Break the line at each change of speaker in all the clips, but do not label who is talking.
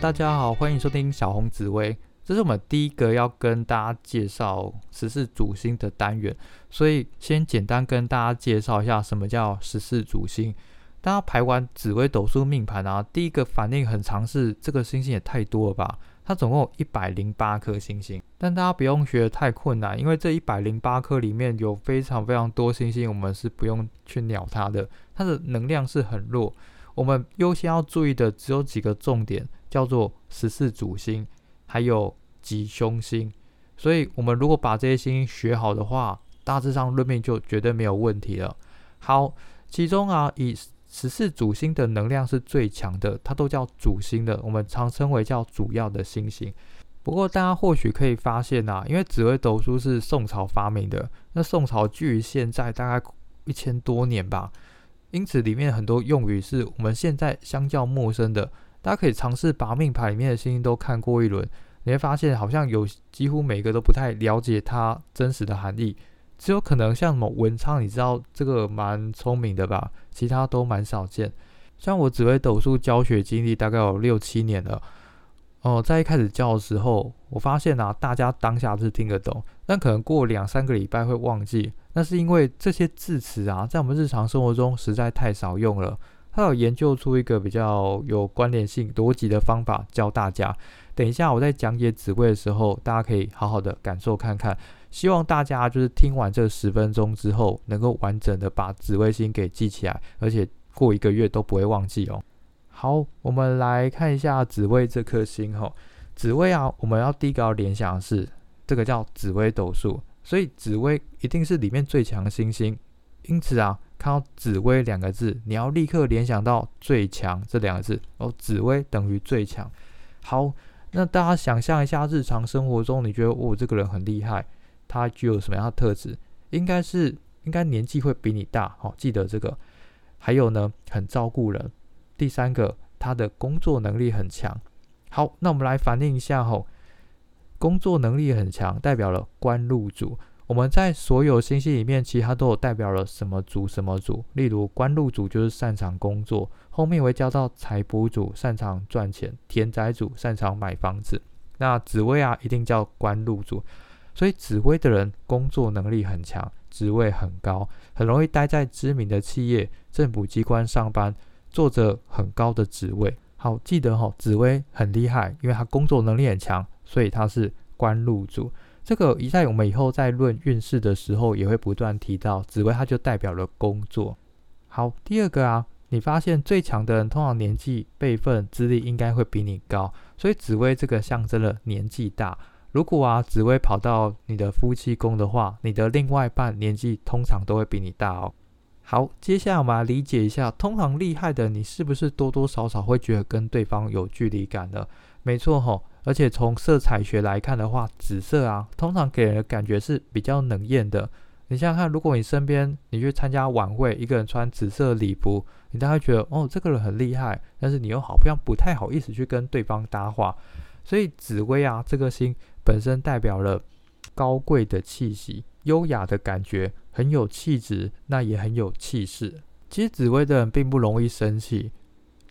大家好，欢迎收听小红紫薇。这是我们第一个要跟大家介绍十四主星的单元，所以先简单跟大家介绍一下什么叫十四主星。大家排完紫微斗数命盘啊，第一个反应很常是这个星星也太多了吧？它总共有一百零八颗星星，但大家不用学得太困难，因为这一百零八颗里面有非常非常多星星，我们是不用去鸟它的，它的能量是很弱。我们优先要注意的只有几个重点，叫做十四主星，还有吉凶星。所以，我们如果把这些星星学好的话，大致上论命就绝对没有问题了。好，其中啊，以十四主星的能量是最强的，它都叫主星的，我们常称为叫主要的星星。不过大家或许可以发现呐，因为紫微斗数是宋朝发明的，那宋朝距现在大概一千多年吧，因此里面很多用语是我们现在相较陌生的。大家可以尝试把命牌里面的星星都看过一轮，你会发现好像有几乎每个都不太了解它真实的含义。只有可能像什么文昌，你知道这个蛮聪明的吧？其他都蛮少见。像我紫微斗数教学经历大概有六七年了。哦，在一开始教的时候，我发现啊，大家当下是听得懂，但可能过两三个礼拜会忘记。那是因为这些字词啊，在我们日常生活中实在太少用了。他有研究出一个比较有关联性、逻辑的方法教大家。等一下我在讲解紫微的时候，大家可以好好的感受看看。希望大家就是听完这十分钟之后，能够完整的把紫微星给记起来，而且过一个月都不会忘记哦。好，我们来看一下紫微这颗星哈。紫微啊，我们要第一个要联想的是这个叫紫微斗数，所以紫微一定是里面最强的星星。因此啊，看到紫薇两个字，你要立刻联想到最强这两个字哦。紫薇等于最强。好，那大家想象一下，日常生活中你觉得我这个人很厉害。他具有什么样的特质？应该是应该年纪会比你大，好，记得这个。还有呢，很照顾人。第三个，他的工作能力很强。好，那我们来反映一下吼，工作能力很强，代表了官禄主。我们在所有星系里面，其实它都有代表了什么族什么族。例如官禄族就是擅长工作，后面会教到财帛主擅长赚钱，田宅主擅长买房子。那紫薇啊，一定叫官禄族。所以紫薇的人工作能力很强，职位很高，很容易待在知名的企业、政府机关上班，做着很高的职位。好，记得哈，紫薇很厉害，因为他工作能力很强，所以他是官禄主。这个一在我们以后在论运势的时候，也会不断提到紫薇，它就代表了工作。好，第二个啊，你发现最强的人通常年纪、辈分、资历应该会比你高，所以紫薇这个象征了年纪大。如果啊，紫薇跑到你的夫妻宫的话，你的另外一半年纪通常都会比你大哦。好，接下来我们来理解一下，通常厉害的你是不是多多少少会觉得跟对方有距离感的？没错吼，而且从色彩学来看的话，紫色啊，通常给人的感觉是比较冷艳的。你想想看，如果你身边你去参加晚会，一个人穿紫色礼服，你大概觉得哦，这个人很厉害，但是你又好像不太好意思去跟对方搭话。所以紫薇啊，这个星本身代表了高贵的气息、优雅的感觉，很有气质，那也很有气势。其实紫薇的人并不容易生气，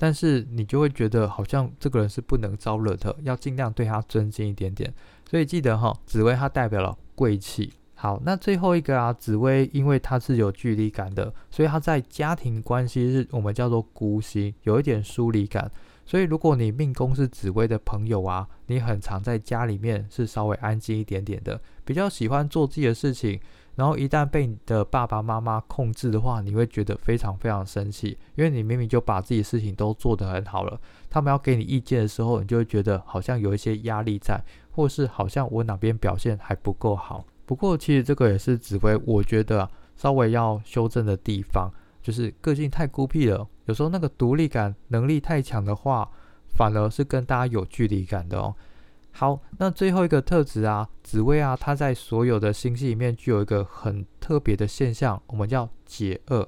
但是你就会觉得好像这个人是不能招惹的，要尽量对他尊敬一点点。所以记得哈，紫薇它代表了贵气。好，那最后一个啊，紫薇因为它是有距离感的，所以它在家庭关系是我们叫做孤星，有一点疏离感。所以，如果你命宫是紫薇的朋友啊，你很常在家里面是稍微安静一点点的，比较喜欢做自己的事情。然后一旦被你的爸爸妈妈控制的话，你会觉得非常非常生气，因为你明明就把自己事情都做得很好了，他们要给你意见的时候，你就会觉得好像有一些压力在，或是好像我哪边表现还不够好。不过，其实这个也是指挥，我觉得稍微要修正的地方。就是个性太孤僻了，有时候那个独立感能力太强的话，反而是跟大家有距离感的哦。好，那最后一个特质啊，紫薇啊，它在所有的星系里面具有一个很特别的现象，我们叫解厄。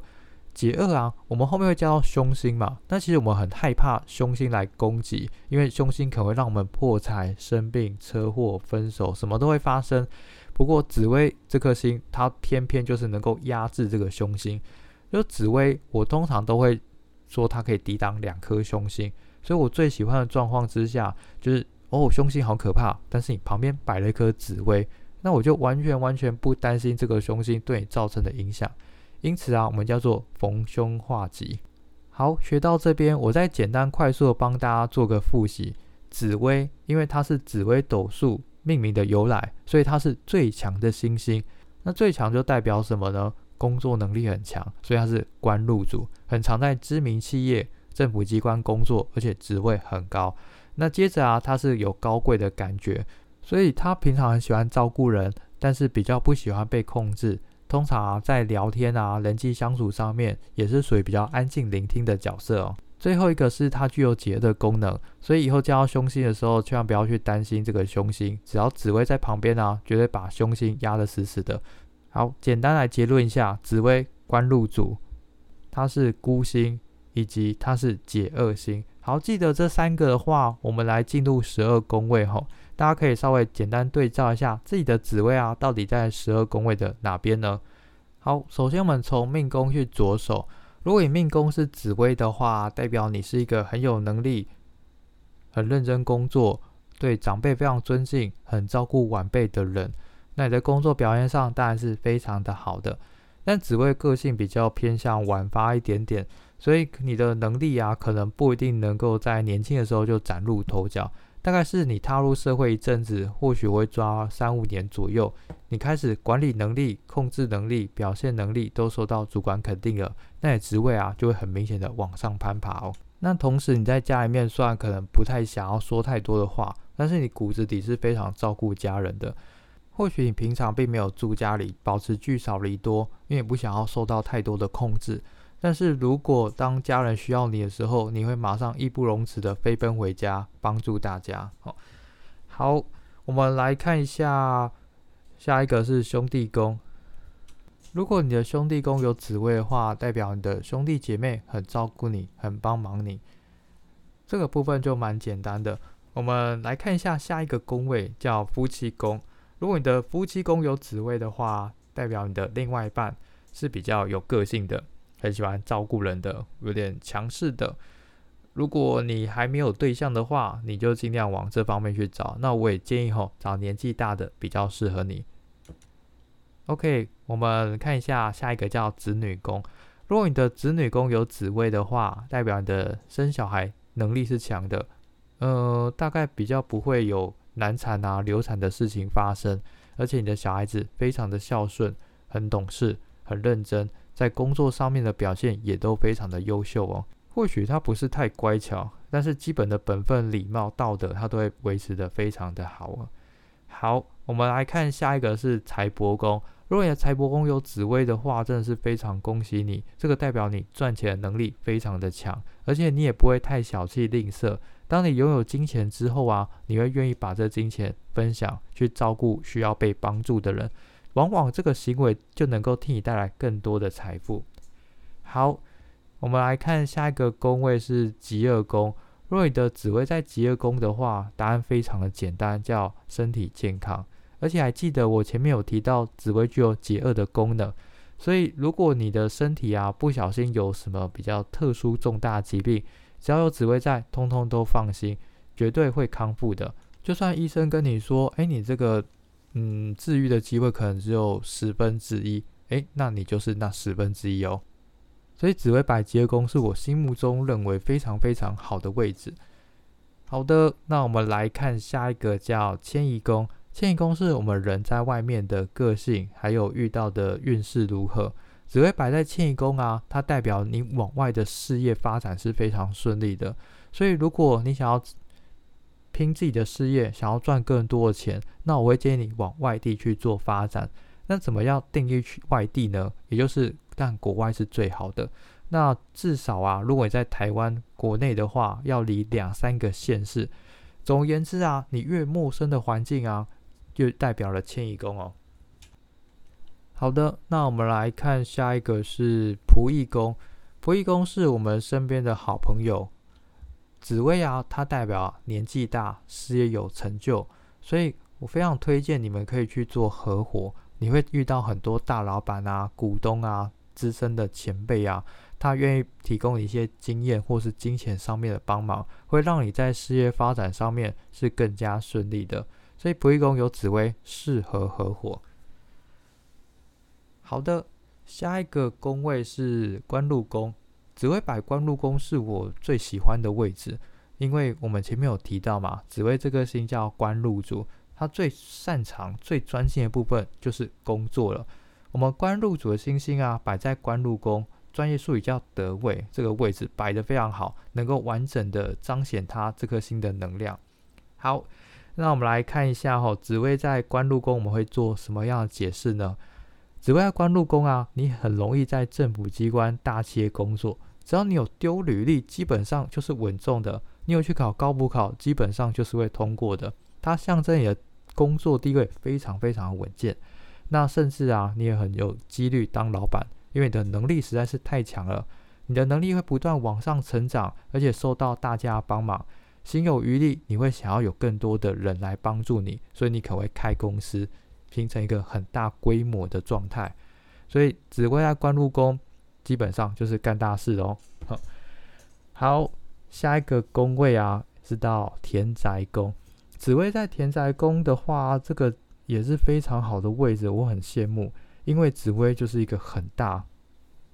解厄啊，我们后面会叫到凶星嘛。但其实我们很害怕凶星来攻击，因为凶星可能会让我们破财、生病、车祸、分手，什么都会发生。不过紫薇这颗星，它偏偏就是能够压制这个凶星。就紫薇，我通常都会说它可以抵挡两颗凶星，所以我最喜欢的状况之下，就是哦，凶星好可怕，但是你旁边摆了一颗紫薇，那我就完全完全不担心这个凶星对你造成的影响。因此啊，我们叫做逢凶化吉。好，学到这边，我再简单快速的帮大家做个复习。紫薇，因为它是紫微斗数命名的由来，所以它是最强的星星。那最强就代表什么呢？工作能力很强，所以它是官禄主，很常在知名企业、政府机关工作，而且职位很高。那接着啊，他是有高贵的感觉，所以他平常很喜欢照顾人，但是比较不喜欢被控制。通常啊，在聊天啊、人际相处上面，也是属于比较安静聆听的角色哦。最后一个是它具有解的功能，所以以后见到凶星的时候，千万不要去担心这个凶星，只要紫薇在旁边啊，绝对把凶星压得死死的。好，简单来结论一下，紫薇官禄主，它是孤星，以及它是解厄星。好，记得这三个的话，我们来进入十二宫位吼，大家可以稍微简单对照一下自己的紫薇啊，到底在十二宫位的哪边呢？好，首先我们从命宫去着手。如果你命宫是紫薇的话，代表你是一个很有能力、很认真工作、对长辈非常尊敬、很照顾晚辈的人。那你的工作表现上当然是非常的好的。但紫薇个性比较偏向晚发一点点，所以你的能力啊，可能不一定能够在年轻的时候就崭露头角。大概是你踏入社会一阵子，或许会抓三五年左右，你开始管理能力、控制能力、表现能力都受到主管肯定了，那你职位啊就会很明显的往上攀爬哦。那同时你在家里面虽然可能不太想要说太多的话，但是你骨子里是非常照顾家人的。或许你平常并没有住家里，保持聚少离多，因为不想要受到太多的控制。但是如果当家人需要你的时候，你会马上义不容辞的飞奔回家帮助大家。好，好，我们来看一下下一个是兄弟宫。如果你的兄弟宫有紫薇的话，代表你的兄弟姐妹很照顾你，很帮忙你。这个部分就蛮简单的。我们来看一下下一个宫位，叫夫妻宫。如果你的夫妻宫有紫薇的话，代表你的另外一半是比较有个性的。很喜欢照顾人的，有点强势的。如果你还没有对象的话，你就尽量往这方面去找。那我也建议吼，找年纪大的比较适合你。OK，我们看一下下一个叫子女宫。如果你的子女宫有子位的话，代表你的生小孩能力是强的。呃，大概比较不会有难产啊、流产的事情发生。而且你的小孩子非常的孝顺，很懂事，很认真。在工作上面的表现也都非常的优秀哦。或许他不是太乖巧，但是基本的本分、礼貌、道德，他都会维持的非常的好哦。好，我们来看下一个是财帛宫。如果你的财帛宫有紫薇的话，真的是非常恭喜你。这个代表你赚钱的能力非常的强，而且你也不会太小气吝啬。当你拥有金钱之后啊，你会愿意把这金钱分享，去照顾需要被帮助的人。往往这个行为就能够替你带来更多的财富。好，我们来看下一个宫位是极恶宫。若你的紫薇在极恶宫的话，答案非常的简单，叫身体健康。而且还记得我前面有提到紫薇具有解厄的功能，所以如果你的身体啊不小心有什么比较特殊重大疾病，只要有紫薇在，通通都放心，绝对会康复的。就算医生跟你说，哎，你这个。嗯，治愈的机会可能只有十分之一，诶，那你就是那十分之一哦。所以紫薇百吉宫是我心目中认为非常非常好的位置。好的，那我们来看下一个叫迁移宫。迁移宫是我们人在外面的个性，还有遇到的运势如何。紫薇摆在迁移宫啊，它代表你往外的事业发展是非常顺利的。所以如果你想要拼自己的事业，想要赚更多的钱，那我会建议你往外地去做发展。那怎么样定义去外地呢？也就是，但国外是最好的。那至少啊，如果你在台湾国内的话，要离两三个县市。总而言之啊，你越陌生的环境啊，就代表了迁移宫哦。好的，那我们来看下一个是仆役宫。仆役宫是我们身边的好朋友。紫薇啊，它代表年纪大，事业有成就，所以我非常推荐你们可以去做合伙。你会遇到很多大老板啊、股东啊，资深的前辈啊，他愿意提供一些经验或是金钱上面的帮忙，会让你在事业发展上面是更加顺利的。所以仆役宫有紫薇，适合合伙。好的，下一个宫位是官禄宫，紫薇摆官禄宫是我最喜欢的位置，因为我们前面有提到嘛，紫薇这颗星叫官禄主，他最擅长、最专心的部分就是工作了。我们官禄主的星星啊，摆在官禄宫，专业术语叫得位，这个位置摆得非常好，能够完整的彰显它这颗星的能量。好。那我们来看一下哈，紫薇在官禄宫，我们会做什么样的解释呢？紫薇官禄宫啊，你很容易在政府机关、大企业工作，只要你有丢履历，基本上就是稳重的。你有去考高补考，基本上就是会通过的。它象征你的工作地位非常非常稳健。那甚至啊，你也很有几率当老板，因为你的能力实在是太强了。你的能力会不断往上成长，而且受到大家帮忙。心有余力，你会想要有更多的人来帮助你，所以你可会开公司，形成一个很大规模的状态。所以紫薇在官禄宫，基本上就是干大事哦。好，下一个宫位啊，是到田宅宫。紫薇在田宅宫的话，这个也是非常好的位置，我很羡慕，因为紫薇就是一个很大、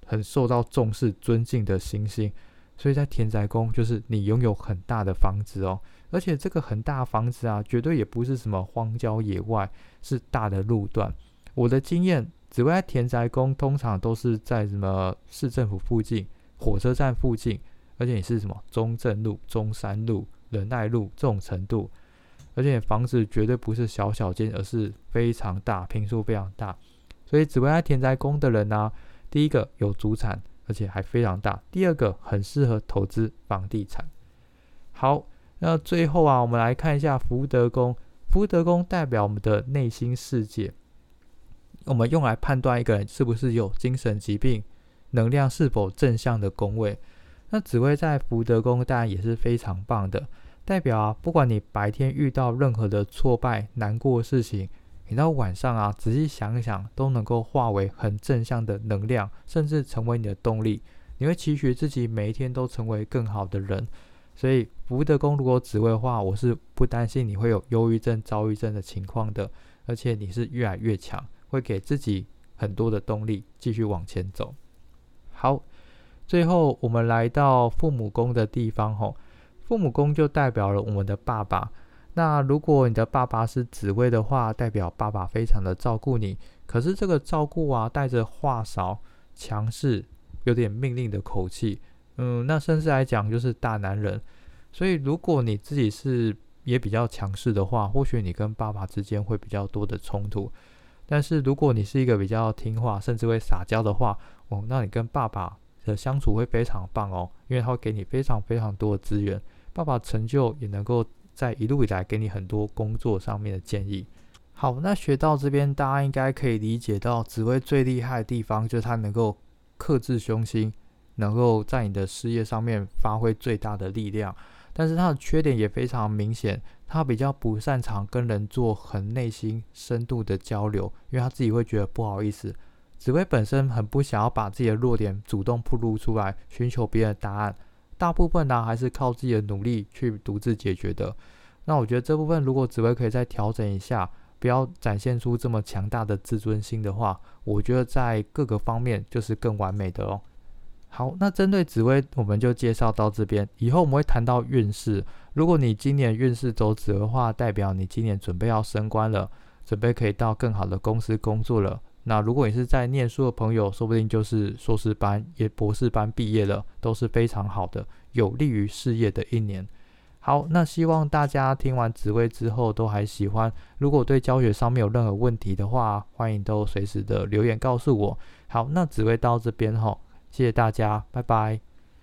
很受到重视、尊敬的星星。所以在田宅宫，就是你拥有很大的房子哦，而且这个很大房子啊，绝对也不是什么荒郊野外，是大的路段。我的经验，紫薇田宅宫通常都是在什么市政府附近、火车站附近，而且你是什么中正路、中山路、仁爱路这种程度，而且房子绝对不是小小间，而是非常大，坪数非常大。所以紫薇在田宅宫的人呢，第一个有主产。而且还非常大。第二个很适合投资房地产。好，那最后啊，我们来看一下福德宫。福德宫代表我们的内心世界，我们用来判断一个人是不是有精神疾病，能量是否正向的宫位。那紫薇在福德宫当然也是非常棒的，代表啊，不管你白天遇到任何的挫败、难过的事情。你到晚上啊，仔细想一想，都能够化为很正向的能量，甚至成为你的动力。你会期许自己每一天都成为更好的人。所以福德宫如果紫薇的话，我是不担心你会有忧郁症、躁郁症的情况的。而且你是越来越强，会给自己很多的动力，继续往前走。好，最后我们来到父母宫的地方吼，父母宫就代表了我们的爸爸。那如果你的爸爸是紫薇的话，代表爸爸非常的照顾你。可是这个照顾啊，带着话少、强势、有点命令的口气。嗯，那甚至来讲就是大男人。所以如果你自己是也比较强势的话，或许你跟爸爸之间会比较多的冲突。但是如果你是一个比较听话，甚至会撒娇的话，哦，那你跟爸爸的相处会非常棒哦，因为他会给你非常非常多的资源，爸爸成就也能够。在一路以来给你很多工作上面的建议。好，那学到这边，大家应该可以理解到紫薇最厉害的地方，就是它能够克制凶心，能够在你的事业上面发挥最大的力量。但是他的缺点也非常明显，他比较不擅长跟人做很内心深度的交流，因为他自己会觉得不好意思。紫薇本身很不想要把自己的弱点主动暴露出来，寻求别人的答案。大部分呢还是靠自己的努力去独自解决的。那我觉得这部分如果紫薇可以再调整一下，不要展现出这么强大的自尊心的话，我觉得在各个方面就是更完美的哦。好，那针对紫薇，我们就介绍到这边。以后我们会谈到运势。如果你今年运势走紫薇的话，代表你今年准备要升官了，准备可以到更好的公司工作了。那如果你是在念书的朋友，说不定就是硕士班、也博士班毕业了，都是非常好的，有利于事业的一年。好，那希望大家听完紫薇之后都还喜欢。如果对教学上面有任何问题的话，欢迎都随时的留言告诉我。好，那紫薇到这边吼，谢谢大家，拜拜。